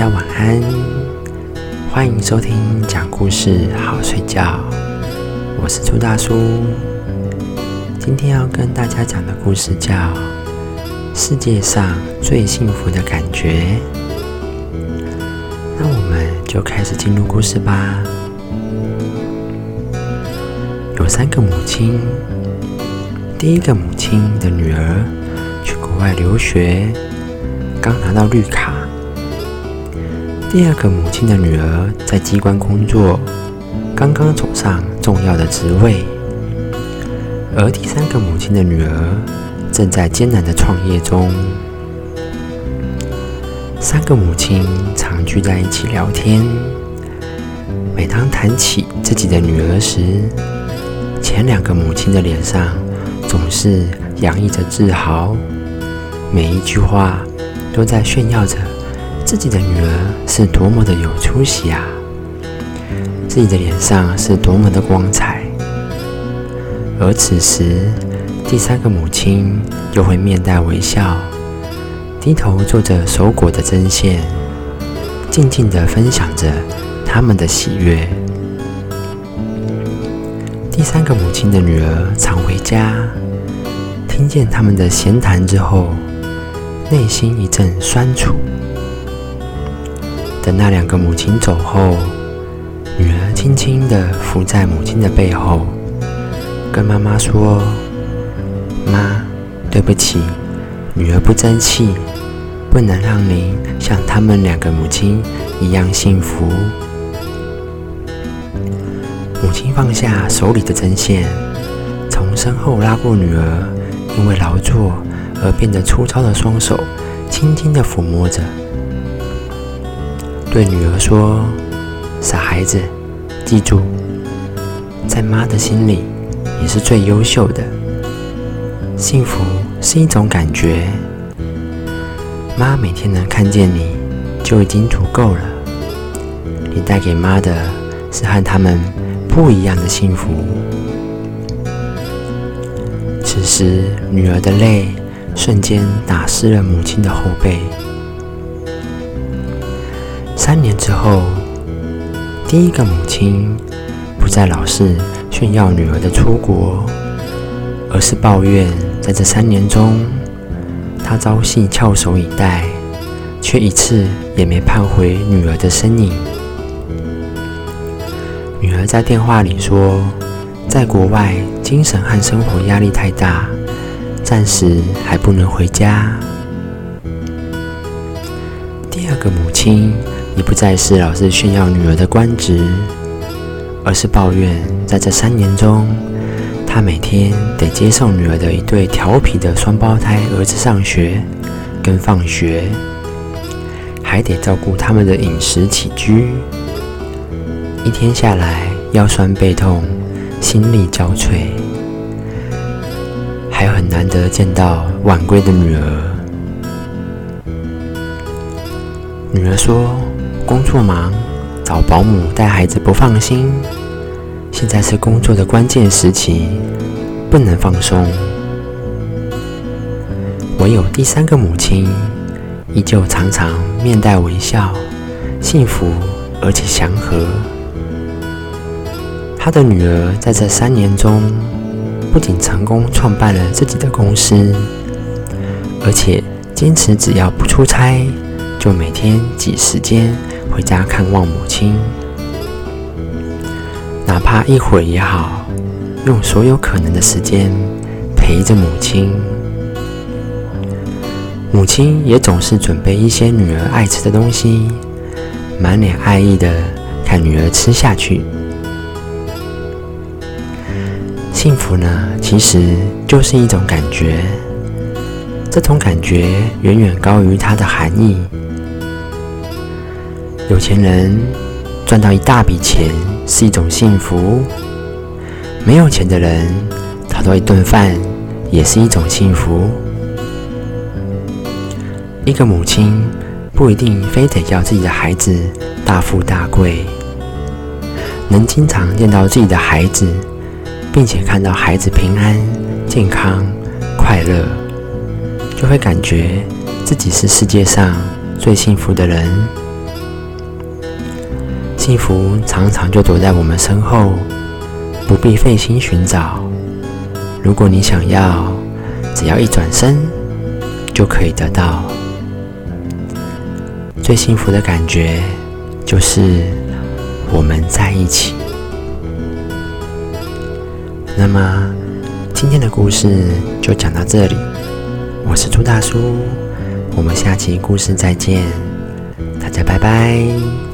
家晚安，欢迎收听讲故事好睡觉。我是朱大叔，今天要跟大家讲的故事叫《世界上最幸福的感觉》。那我们就开始进入故事吧。有三个母亲，第一个母亲的女儿去国外留学，刚拿到绿卡。第二个母亲的女儿在机关工作，刚刚走上重要的职位；而第三个母亲的女儿正在艰难的创业中。三个母亲常聚在一起聊天，每当谈起自己的女儿时，前两个母亲的脸上总是洋溢着自豪，每一句话都在炫耀着。自己的女儿是多么的有出息啊！自己的脸上是多么的光彩。而此时，第三个母亲又会面带微笑，低头做着手果的针线，静静的分享着他们的喜悦。第三个母亲的女儿常回家，听见他们的闲谈之后，内心一阵酸楚。等那两个母亲走后，女儿轻轻地伏在母亲的背后，跟妈妈说：“妈，对不起，女儿不争气，不能让您像他们两个母亲一样幸福。”母亲放下手里的针线，从身后拉过女儿因为劳作而变得粗糙的双手，轻轻地抚摸着。对女儿说：“傻孩子，记住，在妈的心里，你是最优秀的。幸福是一种感觉，妈每天能看见你就已经足够了。你带给妈的是和他们不一样的幸福。”此时，女儿的泪瞬间打湿了母亲的后背。三年之后，第一个母亲不再老是炫耀女儿的出国，而是抱怨在这三年中，她朝夕翘首以待，却一次也没盼回女儿的身影。女儿在电话里说，在国外精神和生活压力太大，暂时还不能回家。第二个母亲。也不再是老是炫耀女儿的官职，而是抱怨在这三年中，他每天得接送女儿的一对调皮的双胞胎儿子上学跟放学，还得照顾他们的饮食起居，一天下来腰酸背痛，心力交瘁，还很难得见到晚归的女儿。女儿说。工作忙，找保姆带孩子不放心。现在是工作的关键时期，不能放松。唯有第三个母亲，依旧常常面带微笑，幸福而且祥和。她的女儿在这三年中，不仅成功创办了自己的公司，而且坚持只要不出差，就每天挤时间。回家看望母亲，哪怕一会儿也好，用所有可能的时间陪着母亲。母亲也总是准备一些女儿爱吃的东西，满脸爱意的看女儿吃下去。幸福呢，其实就是一种感觉，这种感觉远远高于它的含义。有钱人赚到一大笔钱是一种幸福，没有钱的人讨到一顿饭也是一种幸福。一个母亲不一定非得要自己的孩子大富大贵，能经常见到自己的孩子，并且看到孩子平安、健康、快乐，就会感觉自己是世界上最幸福的人。幸福常常就躲在我们身后，不必费心寻找。如果你想要，只要一转身就可以得到。最幸福的感觉就是我们在一起。那么，今天的故事就讲到这里。我是朱大叔，我们下期故事再见，大家拜拜。